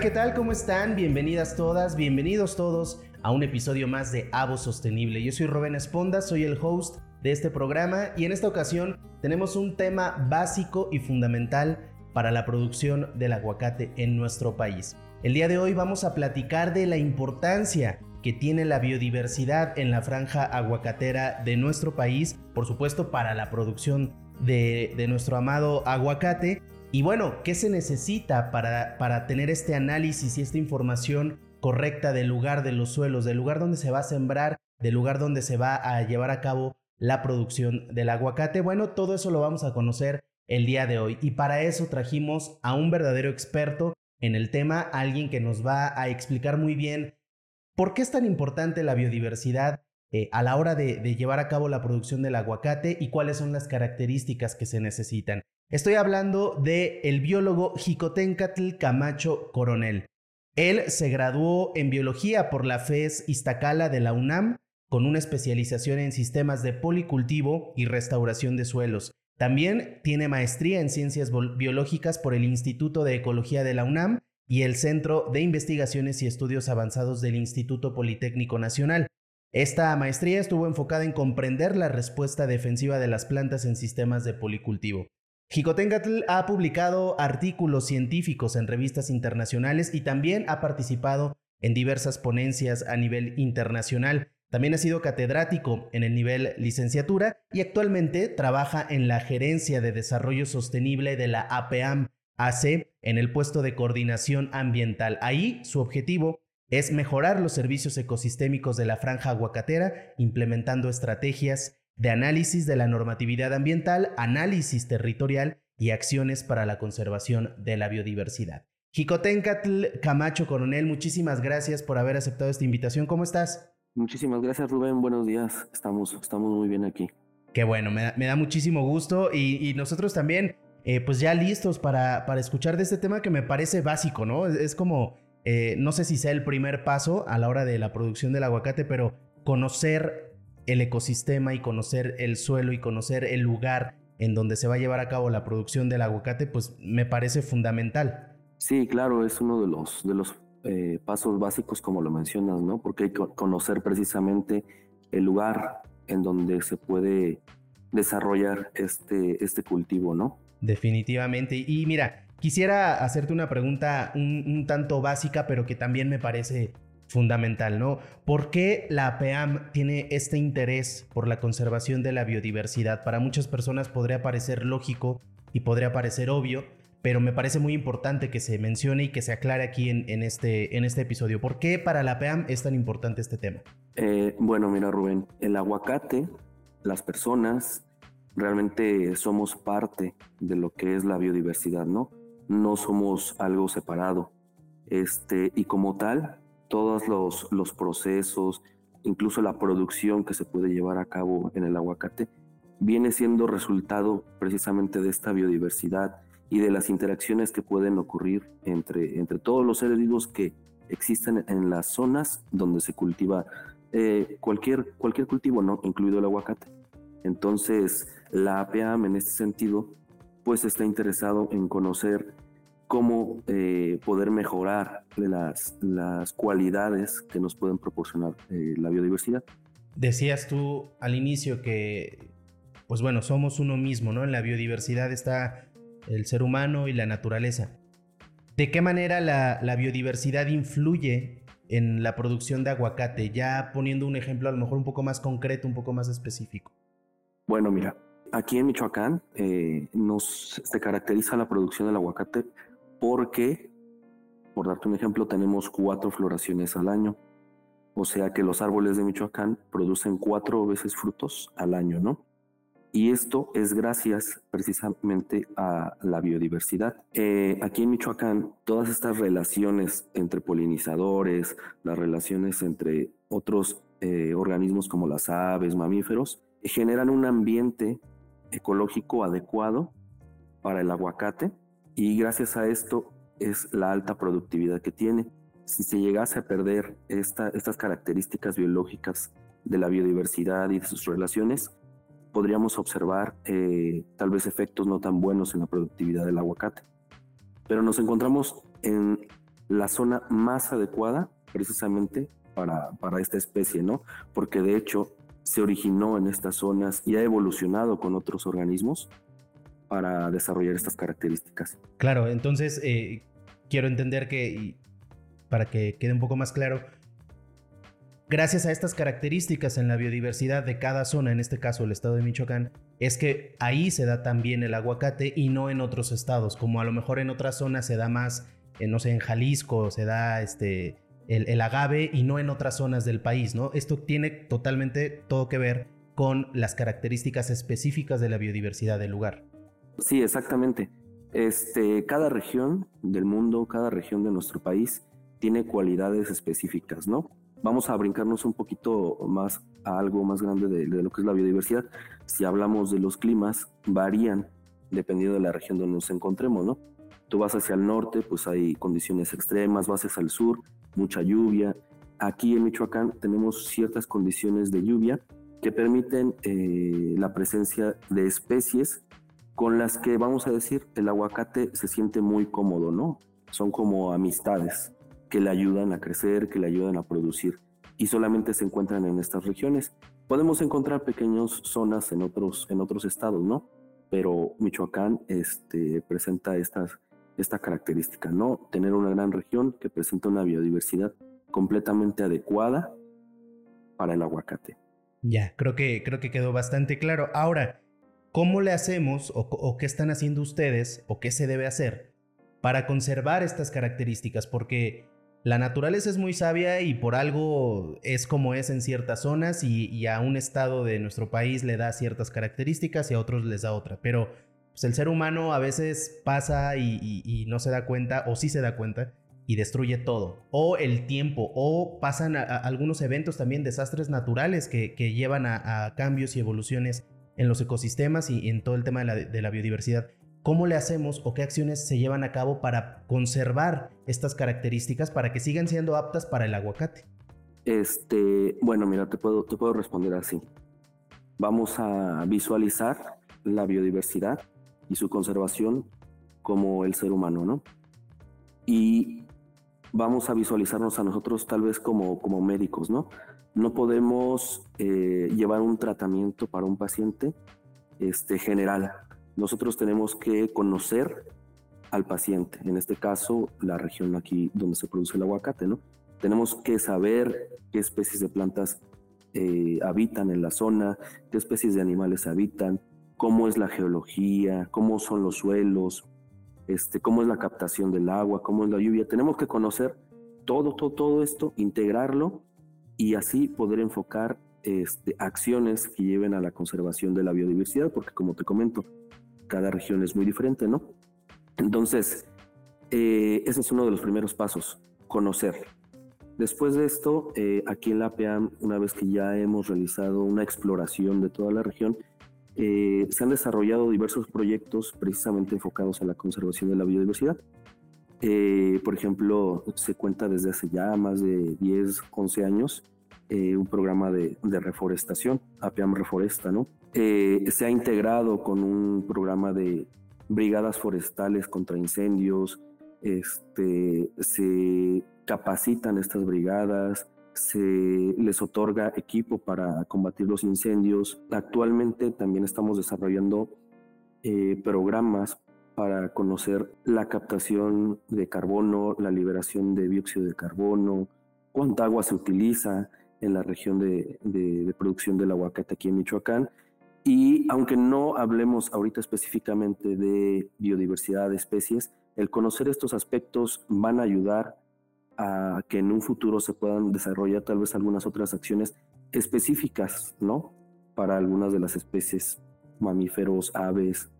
¿qué tal? ¿Cómo están? Bienvenidas todas, bienvenidos todos a un episodio más de Avo Sostenible. Yo soy Rubén Esponda, soy el host de este programa y en esta ocasión tenemos un tema básico y fundamental para la producción del aguacate en nuestro país. El día de hoy vamos a platicar de la importancia que tiene la biodiversidad en la franja aguacatera de nuestro país, por supuesto para la producción de nuestro amado aguacate. Y bueno, ¿qué se necesita para, para tener este análisis y esta información correcta del lugar de los suelos, del lugar donde se va a sembrar, del lugar donde se va a llevar a cabo la producción del aguacate? Bueno, todo eso lo vamos a conocer el día de hoy. Y para eso trajimos a un verdadero experto en el tema, alguien que nos va a explicar muy bien por qué es tan importante la biodiversidad eh, a la hora de, llevar a cabo la producción del aguacate y cuáles son las características que se necesitan. Estoy hablando de el biólogo Jicotencatl Camacho Coronel. Él se graduó en biología por la FES Iztacala de la UNAM con una especialización en sistemas de policultivo y restauración de suelos. También tiene maestría en ciencias biológicas por el Instituto de Ecología de la UNAM y el Centro de Investigaciones y Estudios Avanzados del Instituto Politécnico Nacional. Esta maestría estuvo enfocada en comprender la respuesta defensiva de las plantas en sistemas de policultivo. Jicotengatl ha publicado artículos científicos en revistas internacionales y también ha participado en diversas ponencias a nivel internacional. También ha sido catedrático en el nivel licenciatura y actualmente trabaja en la Gerencia de Desarrollo Sostenible de la APAM AC en el puesto de coordinación ambiental. Ahí su objetivo es mejorar los servicios ecosistémicos de la franja aguacatera, implementando estrategias de análisis de la normatividad ambiental, análisis territorial y acciones para la conservación de la biodiversidad. Jicotencatl Camacho Coronel, muchísimas gracias por haber aceptado esta invitación. ¿Cómo estás? Muchísimas gracias, Rubén. Buenos días. Estamos, estamos muy bien aquí. Qué bueno, me da, muchísimo gusto y, nosotros también, eh, pues ya listos para, para, escuchar de este tema que me parece básico, ¿no? Es, como, eh, no sé si sea el primer paso a la hora de la producción del aguacate, pero conocer el ecosistema y conocer el suelo y conocer el lugar en donde se va a llevar a cabo la producción del aguacate, pues me parece fundamental. Sí, claro, es uno de los, de los eh, pasos básicos como lo mencionas, ¿no? Porque hay que conocer precisamente el lugar en donde se puede desarrollar este, este cultivo, ¿no? Definitivamente. Y mira, quisiera hacerte una pregunta un, tanto básica, pero que también me parece fundamental, ¿no? ¿Por qué la APAM tiene este interés por la conservación de la biodiversidad? Para muchas personas podría parecer lógico y podría parecer obvio, pero me parece muy importante que se mencione y que se aclare aquí en, este, en este episodio. ¿Por qué para la PEAM es tan importante este tema? Eh, bueno, mira Rubén, el aguacate, las personas realmente somos parte de lo que es la biodiversidad, ¿no? No somos algo separado. Este, y como tal, todos los, los procesos, incluso la producción que se puede llevar a cabo en el aguacate, viene siendo resultado precisamente de esta biodiversidad y de las interacciones que pueden ocurrir entre, entre todos los seres vivos que existen en las zonas donde se cultiva eh, cualquier, cualquier cultivo, ¿no? incluido el aguacate. Entonces, la APAM en este sentido, pues está interesado en conocer cómo eh, poder mejorar las, las cualidades que nos pueden proporcionar eh, la biodiversidad. Decías tú al inicio que, pues bueno, somos uno mismo, ¿no? En la biodiversidad está el ser humano y la naturaleza. ¿De qué manera la, biodiversidad influye en la producción de aguacate? Ya poniendo un ejemplo a lo mejor un poco más concreto, un poco más específico. Bueno, mira, aquí en Michoacán eh, nos se caracteriza la producción del aguacate porque, por darte un ejemplo, tenemos cuatro floraciones al año. O sea que los árboles de Michoacán producen cuatro veces frutos al año, ¿no? Y esto es gracias precisamente a la biodiversidad. Eh, aquí en Michoacán, todas estas relaciones entre polinizadores, las relaciones entre otros eh, organismos como las aves, mamíferos, generan un ambiente ecológico adecuado para el aguacate y gracias a esto es la alta productividad que tiene. Si se llegase a perder estas características biológicas de la biodiversidad y de sus relaciones, podríamos observar eh, tal vez efectos no tan buenos en la productividad del aguacate. Pero nos encontramos en la zona más adecuada precisamente para, para esta especie, ¿no? Porque de hecho se originó en estas zonas y ha evolucionado con otros organismos para desarrollar estas características. Claro, entonces eh, quiero entender que, para que quede un poco más claro, gracias a estas características en la biodiversidad de cada zona, en este caso el estado de Michoacán, es que ahí se da también el aguacate y no en otros estados, como a lo mejor en otras zonas se da más, no sé, en Jalisco se da este, el, el, agave y no en otras zonas del país, ¿no? Esto tiene totalmente todo que ver con las características específicas de la biodiversidad del lugar. Sí, exactamente. Este, cada región del mundo, cada región de nuestro país tiene cualidades específicas, ¿no? Vamos a brincarnos un poquito más a algo más grande de, lo que es la biodiversidad. Si hablamos de los climas, varían dependiendo de la región donde nos encontremos, ¿no? Tú vas hacia el norte, pues hay condiciones extremas, vas hacia el sur, mucha lluvia. Aquí en Michoacán tenemos ciertas condiciones de lluvia que permiten eh, la presencia de especies con las que vamos a decir el aguacate se siente muy cómodo, ¿no? Son como amistades que le ayudan a crecer, que le ayudan a producir y solamente se encuentran en estas regiones. Podemos encontrar pequeñas zonas en otros, en otros estados, ¿no? Pero Michoacán este, presenta estas, esta característica, ¿no? Tener una gran región que presenta una biodiversidad completamente adecuada para el aguacate. Ya, creo que, creo que quedó bastante claro. Ahora, ¿Cómo le hacemos o, qué están haciendo ustedes o qué se debe hacer para conservar estas características? Porque la naturaleza es muy sabia y por algo es como es en ciertas zonas y, a un estado de nuestro país le da ciertas características y a otros les da otra. Pero pues, el ser humano a veces pasa y, no se da cuenta o sí se da cuenta y destruye todo. O el tiempo, o pasan algunos eventos también, desastres naturales que, llevan a cambios y evoluciones en los ecosistemas y en todo el tema de la, biodiversidad. ¿Cómo le hacemos o qué acciones se llevan a cabo para conservar estas características para que sigan siendo aptas para el aguacate? Este, bueno, mira, te puedo, te puedo responder así. Vamos a visualizar la biodiversidad y su conservación como el ser humano, ¿no? Y vamos a visualizarnos a nosotros tal vez como, como médicos, ¿no? No podemos eh, llevar un tratamiento para un paciente este, general. Nosotros tenemos que conocer al paciente, en este caso la región aquí donde se produce el aguacate, ¿no? Tenemos que saber qué especies de plantas eh, habitan en la zona, qué especies de animales habitan, cómo es la geología, cómo son los suelos, este, cómo es la captación del agua, cómo es la lluvia. Tenemos que conocer todo, todo, todo esto, integrarlo y así poder enfocar este, acciones que lleven a la conservación de la biodiversidad, porque como te comento, cada región es muy diferente, ¿no? Entonces, eh, ese es uno de los primeros pasos, conocer. Después de esto, eh, aquí en la APAM, una vez que ya hemos realizado una exploración de toda la región, eh, se han desarrollado diversos proyectos precisamente enfocados a la conservación de la biodiversidad. Eh, por ejemplo, se cuenta desde hace ya más de 10, 11 años eh, un programa de, reforestación, APIAM Reforesta, ¿no? Eh, se ha integrado con un programa de brigadas forestales contra incendios, este, se capacitan estas brigadas, se les otorga equipo para combatir los incendios. Actualmente también estamos desarrollando programas para conocer la captación de carbono, la liberación de dióxido de carbono, cuánta agua se utiliza en la región de, producción del aguacate aquí en Michoacán. Y aunque no hablemos ahorita específicamente de biodiversidad de especies, el conocer estos aspectos van a ayudar a que en un futuro se puedan desarrollar tal vez algunas otras acciones específicas, ¿no? Para algunas de las especies, mamíferos, aves,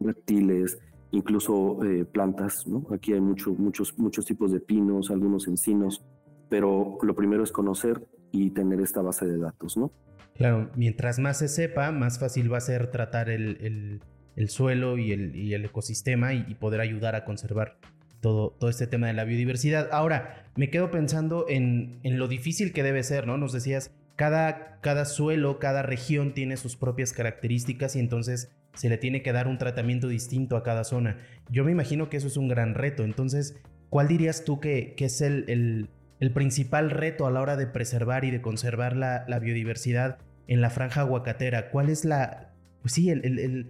reptiles, incluso eh, plantas. ¿no? Aquí hay muchos, muchos tipos de pinos, algunos encinos, pero lo primero es conocer y tener esta base de datos. ¿no? Claro, mientras más se sepa, más fácil va a ser tratar el, suelo y el, ecosistema y, poder ayudar a conservar todo, todo este tema de la biodiversidad. Ahora, me quedo pensando en, en lo difícil que debe ser, ¿no? Nos decías, cada, cada suelo, cada región tiene sus propias características y entonces se le tiene que dar un tratamiento distinto a cada zona. Yo me imagino que eso es un gran reto. Entonces, ¿cuál dirías tú que, es el, principal reto a la hora de preservar y de conservar la, biodiversidad en la franja aguacatera? ¿Cuál es la, pues sí, el,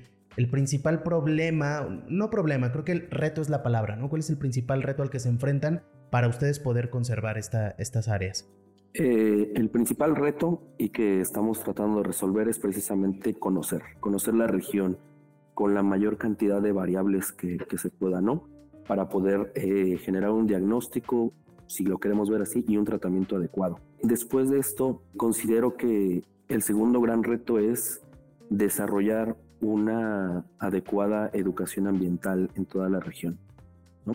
principal problema, no problema, creo que el reto es la palabra, ¿no? ¿Cuál es el principal reto al que se enfrentan para ustedes poder conservar esta, estas áreas? Eh, el principal reto y que estamos tratando de resolver es precisamente conocer, conocer la región con la mayor cantidad de variables que, se pueda, ¿no? Para poder eh, generar un diagnóstico, si lo queremos ver así, y un tratamiento adecuado. Después de esto, considero que el segundo gran reto es desarrollar una adecuada educación ambiental en toda la región, ¿no?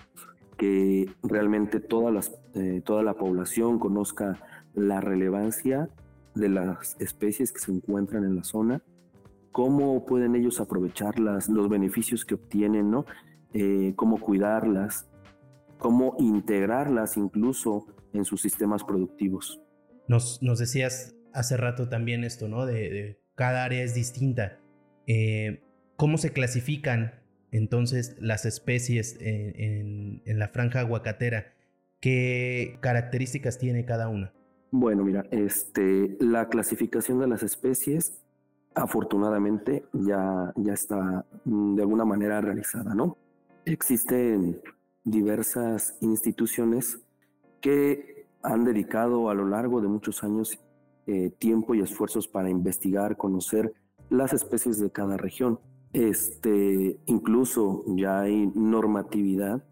que realmente toda, las, eh, toda la población conozca la relevancia de las especies que se encuentran en la zona, cómo pueden ellos aprovecharlas, los beneficios que obtienen, ¿no? Eh, cómo cuidarlas, cómo integrarlas incluso en sus sistemas productivos. Nos, nos decías hace rato también esto, ¿no? De, cada área es distinta. Eh, ¿Cómo se clasifican entonces las especies en la franja aguacatera? ¿Qué características tiene cada una? Bueno, mira, este, la clasificación de las especies afortunadamente ya, ya está mm, de alguna manera realizada, ¿no? Existen diversas instituciones que han dedicado a lo largo de muchos años eh, tiempo y esfuerzos para investigar, conocer las especies de cada región. Este, incluso ya hay normatividad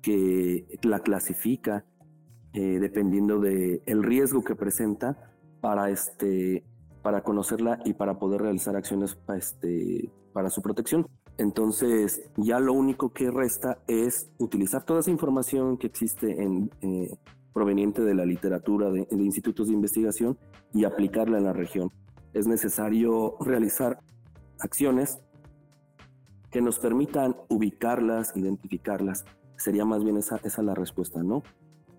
que la clasifica eh, dependiendo del el riesgo que presenta para, este, para conocerla y para poder realizar acciones este, para su protección. Entonces, ya lo único que resta es utilizar toda esa información que existe en, eh, proveniente de la literatura, de, de institutos de investigación y aplicarla en la región. Es necesario realizar acciones que nos permitan ubicarlas, identificarlas. Sería más bien esa, esa la respuesta, ¿no?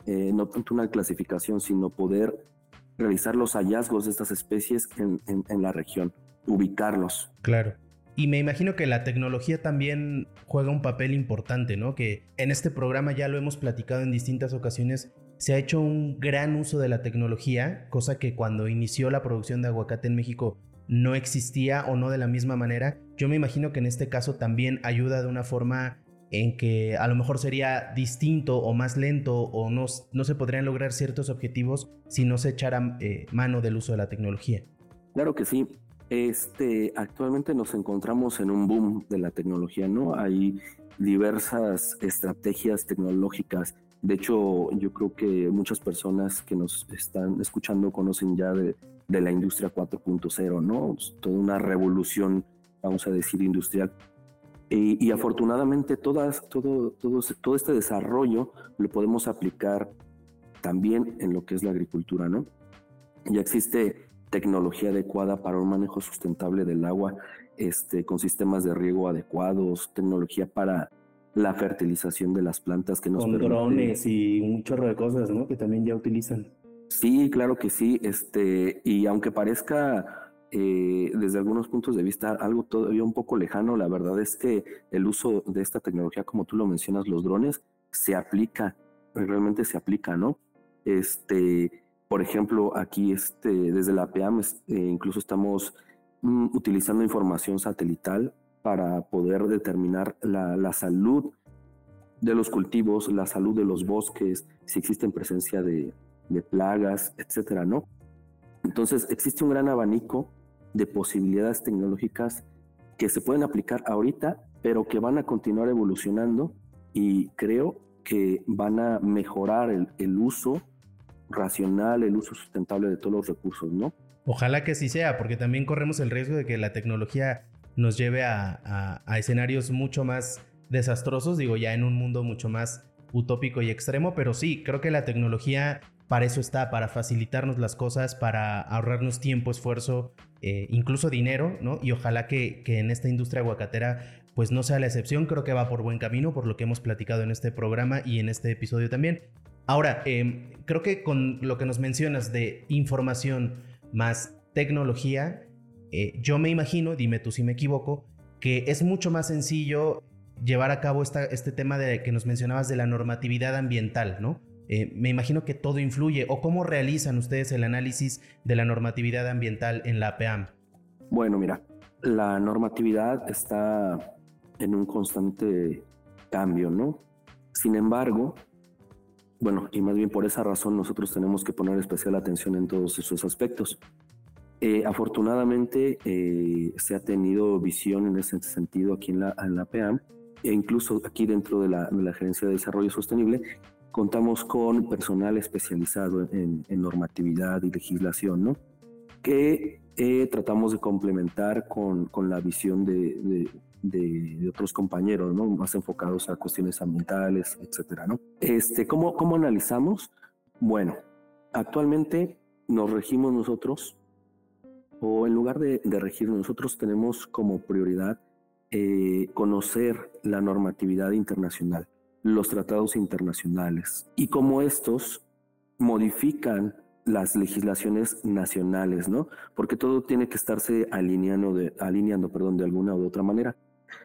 Eh, no tanto una clasificación, sino poder realizar los hallazgos de estas especies en, la región, ubicarlos. Claro. Y me imagino que la tecnología también juega un papel importante, ¿no? Que en este programa ya lo hemos platicado en distintas ocasiones, se ha hecho un gran uso de la tecnología, cosa que cuando inició la producción de aguacate en México no existía o no de la misma manera. Yo me imagino que en este caso también ayuda de una forma en que a lo mejor sería distinto o más lento o no, no se podrían lograr ciertos objetivos si no se echara eh, mano del uso de la tecnología. Claro que sí. Este, actualmente nos encontramos en un boom de la tecnología, ¿no? Hay diversas estrategias tecnológicas. De hecho, yo creo que muchas personas que nos están escuchando conocen ya de, de la industria 4.0, ¿no? Toda una revolución, vamos a decir, industrial y, afortunadamente todas, todo, todo, todo este desarrollo lo podemos aplicar también en lo que es la agricultura, ¿no? Ya existe tecnología adecuada para un manejo sustentable del agua, este, con sistemas de riego adecuados, tecnología para la fertilización de las plantas que nos con drones y un chorro de cosas, ¿no? Que también ya utilizan. Sí, claro que sí. Este, y aunque parezca eh, desde algunos puntos de vista algo todavía un poco lejano. La verdad es que el uso de esta tecnología, como tú lo mencionas, los drones, se aplica, realmente se aplica, ¿no? Este, por ejemplo, aquí este, desde la PEAM eh, incluso estamos mm, utilizando información satelital para poder determinar la, la, salud de los cultivos, la salud de los bosques, si existen presencia de plagas, etcétera, ¿no? Entonces existe un gran abanico de posibilidades tecnológicas que se pueden aplicar ahorita, pero que van a continuar evolucionando y creo que van a mejorar el, uso racional, el uso sustentable de todos los recursos, ¿no? Ojalá que así sea, porque también corremos el riesgo de que la tecnología nos lleve a, a, escenarios mucho más desastrosos, digo, ya en un mundo mucho más utópico y extremo, pero sí, creo que la tecnología para eso está, para facilitarnos las cosas, para ahorrarnos tiempo, esfuerzo, eh, incluso dinero, ¿no? Y ojalá que, en esta industria aguacatera pues no sea la excepción, creo que va por buen camino, por lo que hemos platicado en este programa y en este episodio también. Ahora, em, creo que con lo que nos mencionas de información más tecnología, eh, yo me imagino, dime tú si me equivoco, que es mucho más sencillo llevar a cabo este tema de que nos mencionabas de la normatividad ambiental, ¿no? Eh, me imagino que todo influye. ¿O cómo realizan ustedes el análisis de la normatividad ambiental en la APAM? Bueno, mira, la normatividad está en un constante cambio, ¿no? Sin embargo, bueno, y más bien por esa razón nosotros tenemos que poner especial atención en todos esos aspectos. Eh, afortunadamente eh, se ha tenido visión en ese sentido aquí en la, en PAM e incluso aquí dentro de la, de la Gerencia de Desarrollo Sostenible contamos con personal especializado en, normatividad y legislación, ¿no? Que eh, tratamos de complementar con, con la visión de, de, otros compañeros, ¿no? Más enfocados a cuestiones ambientales, etcétera, ¿no? Este, ¿cómo, ¿Cómo analizamos? Bueno, actualmente nos regimos nosotros, o en lugar de, de regirnos, nosotros tenemos como prioridad eh, conocer la normatividad internacional los tratados internacionales y cómo estos modifican las legislaciones nacionales, ¿no? Porque todo tiene que estarse alineando de, alineando, perdón, de alguna u otra manera.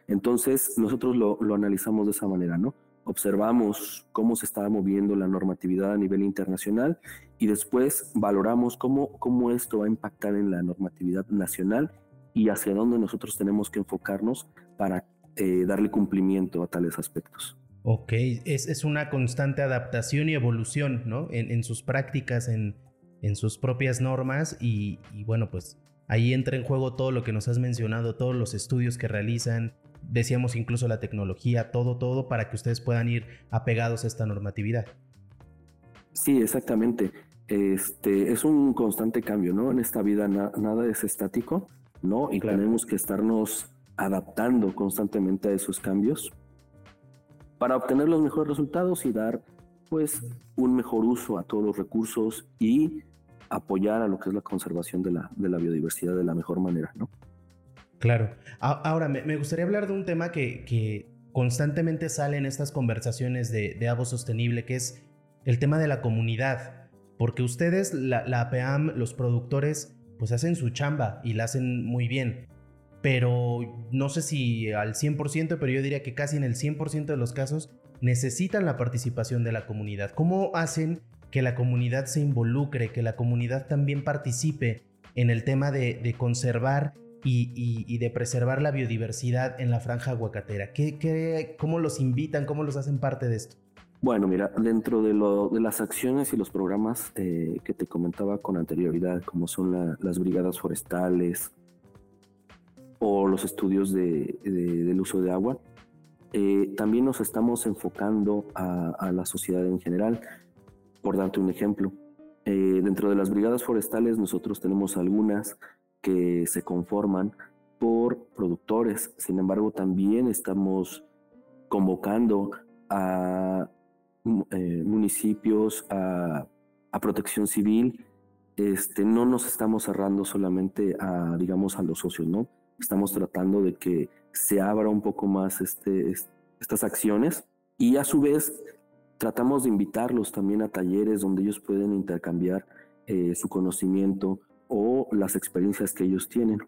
Entonces, nosotros lo, analizamos de esa manera, ¿no? Observamos cómo se está moviendo la normatividad a nivel internacional y después valoramos cómo, cómo esto va a impactar en la normatividad nacional y hacia dónde nosotros tenemos que enfocarnos para eh, darle cumplimiento a tales aspectos. Ok, es, es, una constante adaptación y evolución, ¿no? En, sus prácticas, en, en, sus propias normas y, bueno, pues ahí entra en juego todo lo que nos has mencionado, todos los estudios que realizan, decíamos incluso la tecnología, todo, todo para que ustedes puedan ir apegados a esta normatividad. Sí, exactamente. Este es un constante cambio, ¿no? En esta vida nada es estático, ¿no? Y tenemos que estarnos adaptando constantemente a esos cambios para obtener los mejores resultados y dar pues un mejor uso a todos los recursos y apoyar a lo que es la conservación de la, de la biodiversidad de la mejor manera, ¿no? Claro. Ahora, me gustaría hablar de un tema que, constantemente sale en estas conversaciones de, de Avo Sostenible, que es el tema de la comunidad. Porque ustedes, la, la APAM, los productores, pues hacen su chamba y la hacen muy bien pero no sé si al 100%, pero yo diría que casi en el 100% de los casos necesitan la participación de la comunidad. ¿Cómo hacen que la comunidad se involucre, que la comunidad también participe en el tema de, conservar y, de preservar la biodiversidad en la franja aguacatera? ¿Qué, cómo los invitan, cómo los hacen parte de esto? Bueno, mira, dentro de, las acciones y los programas eh, que te comentaba con anterioridad, como son las brigadas forestales, o los estudios de, del uso de agua. Eh, también nos estamos enfocando a, la sociedad en general. Por darte un ejemplo, eh, dentro de las brigadas forestales nosotros tenemos algunas que se conforman por productores. Sin embargo, también estamos convocando a eh, municipios, a, a, protección civil. Este, no nos estamos cerrando solamente a, digamos, a los socios, ¿no? Estamos tratando de que se abra un poco más este, estas acciones y a su vez tratamos de invitarlos también a talleres donde ellos pueden intercambiar eh, su conocimiento o las experiencias que ellos tienen.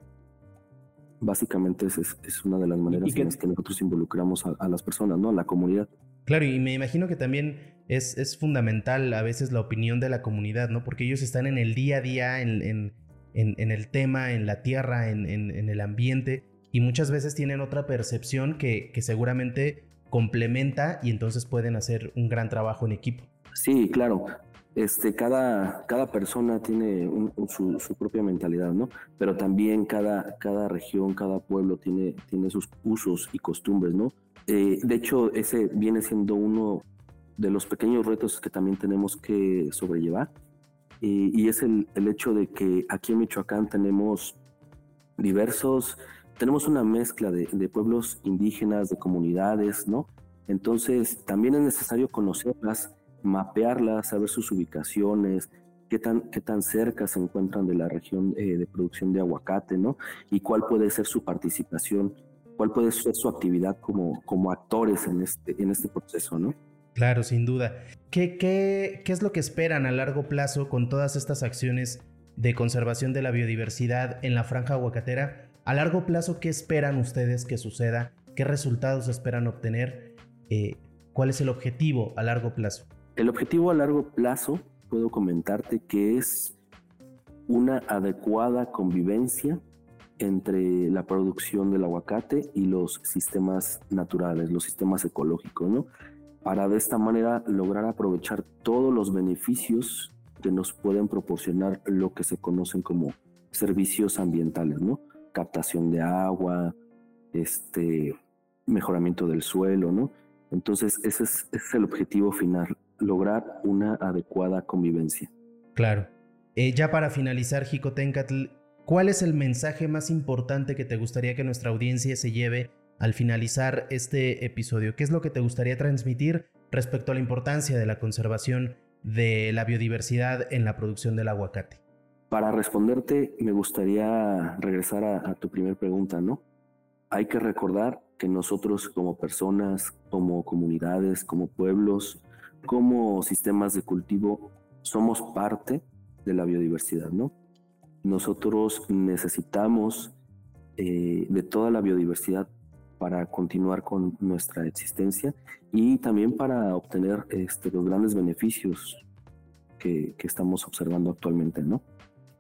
Básicamente es, es una de las maneras en las que nosotros involucramos a, las personas, ¿no? a la comunidad. Claro, y me imagino que también es, es, fundamental a veces la opinión de la comunidad, ¿no? Porque ellos están en el día a día, en, en, el tema, en la tierra, en, el ambiente, y muchas veces tienen otra percepción que, seguramente complementa y entonces pueden hacer un gran trabajo en equipo. Sí, claro. Este, cada, cada persona tiene su, propia mentalidad, ¿no? Pero también cada, cada región, cada pueblo tiene, tiene sus usos y costumbres, ¿no? Eh, de hecho, ese viene siendo uno de los pequeños retos que también tenemos que sobrellevar, y, es el, hecho de que aquí en Michoacán tenemos diversos, tenemos una mezcla de, pueblos indígenas, de comunidades, ¿no? Entonces también es necesario conocerlas, mapearlas, saber sus ubicaciones, qué tan, qué tan cerca se encuentran de la región eh, de producción de aguacate, ¿no? Y cuál puede ser su participación, cuál puede ser su actividad como, como actores en este, en este proceso, ¿no? Claro, sin duda. ¿Qué, qué, qué es lo que esperan a largo plazo con todas estas acciones de conservación de la biodiversidad en la franja aguacatera? A largo plazo, ¿qué esperan ustedes que suceda ¿Qué resultados esperan obtener? Eh, ¿Cuál es el objetivo a largo plazo? El objetivo a largo plazo, puedo comentarte que es una adecuada convivencia entre la producción del aguacate y los sistemas naturales, los sistemas ecológicos, ¿no? Para de esta manera lograr aprovechar todos los beneficios que nos pueden proporcionar lo que se conocen como servicios ambientales, ¿no? Captación de agua, este, mejoramiento del suelo, ¿no? Entonces, ese es, el objetivo final, lograr una adecuada convivencia. Claro. Eh, ya para finalizar, Jicotencatl, ¿cuál es el mensaje más importante que te gustaría que nuestra audiencia se lleve al finalizar este episodio? ¿Qué es lo que te gustaría transmitir respecto a la importancia de la conservación de la biodiversidad en la producción del aguacate? Para responderte, me gustaría regresar a, tu primera pregunta, ¿no? Hay que recordar que nosotros como personas, como comunidades, como pueblos, como sistemas de cultivo, somos parte de la biodiversidad, ¿no? Nosotros necesitamos eh, de toda la biodiversidad para continuar con nuestra existencia y también para obtener este, los grandes beneficios que, estamos observando actualmente, ¿no?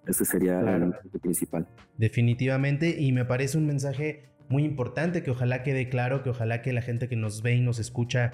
Ese sería el principal. Definitivamente, y me parece un mensaje muy importante que ojalá quede claro, que ojalá que la gente que nos ve y nos escucha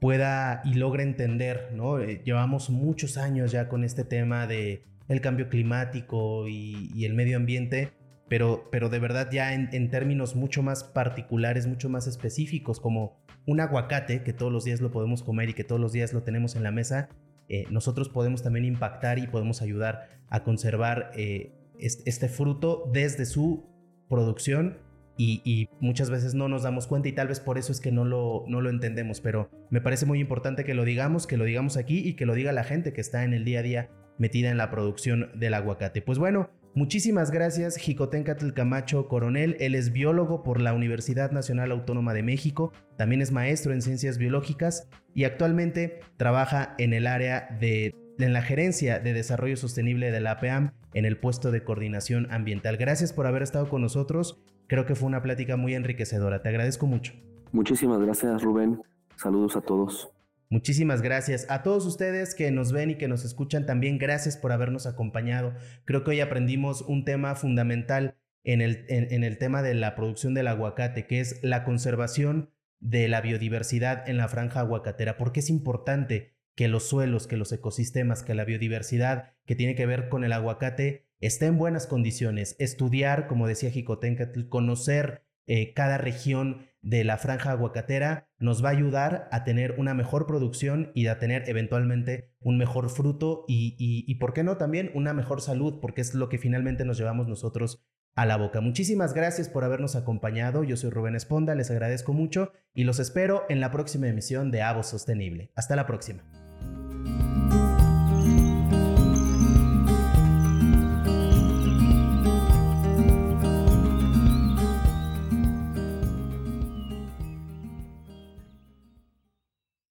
pueda y logre entender, ¿no? Eh, llevamos muchos años ya con este tema de el cambio climático y, el medio ambiente, pero, pero de verdad ya en, términos mucho más particulares, mucho más específicos, como un aguacate, que todos los días lo podemos comer y que todos los días lo tenemos en la mesa, eh, nosotros podemos también impactar y podemos ayudar a conservar eh, este fruto desde su producción y, muchas veces no nos damos cuenta y tal vez por eso es que no lo, no lo entendemos, pero me parece muy importante que lo digamos, que lo digamos aquí y que lo diga la gente que está en el día a día metida en la producción del aguacate. Pues bueno, muchísimas gracias Jicotencatl Camacho Coronel, él es biólogo por la Universidad Nacional Autónoma de México, también es maestro en ciencias biológicas y actualmente trabaja en el área de en la gerencia de desarrollo sostenible de la APAM en el puesto de coordinación ambiental. Gracias por haber estado con nosotros Creo que fue una plática muy enriquecedora. Te agradezco mucho. Muchísimas gracias, Rubén. Saludos a todos. Muchísimas gracias. A todos ustedes que nos ven y que nos escuchan también, gracias por habernos acompañado. Creo que hoy aprendimos un tema fundamental en el, en, el tema de la producción del aguacate, que es la conservación de la biodiversidad en la franja aguacatera. Porque es importante que los suelos, que los ecosistemas, que la biodiversidad que tiene que ver con el aguacate esté en buenas condiciones, estudiar, como decía Jicotencatl, conocer eh, cada región de la franja aguacatera nos va a ayudar a tener una mejor producción y a tener eventualmente un mejor fruto y, y, ¿por qué no también una mejor salud? Porque es lo que finalmente nos llevamos nosotros a la boca. Muchísimas gracias por habernos acompañado. Yo soy Rubén Esponda, les agradezco mucho y los espero en la próxima emisión de Avo Sostenible. Hasta la próxima.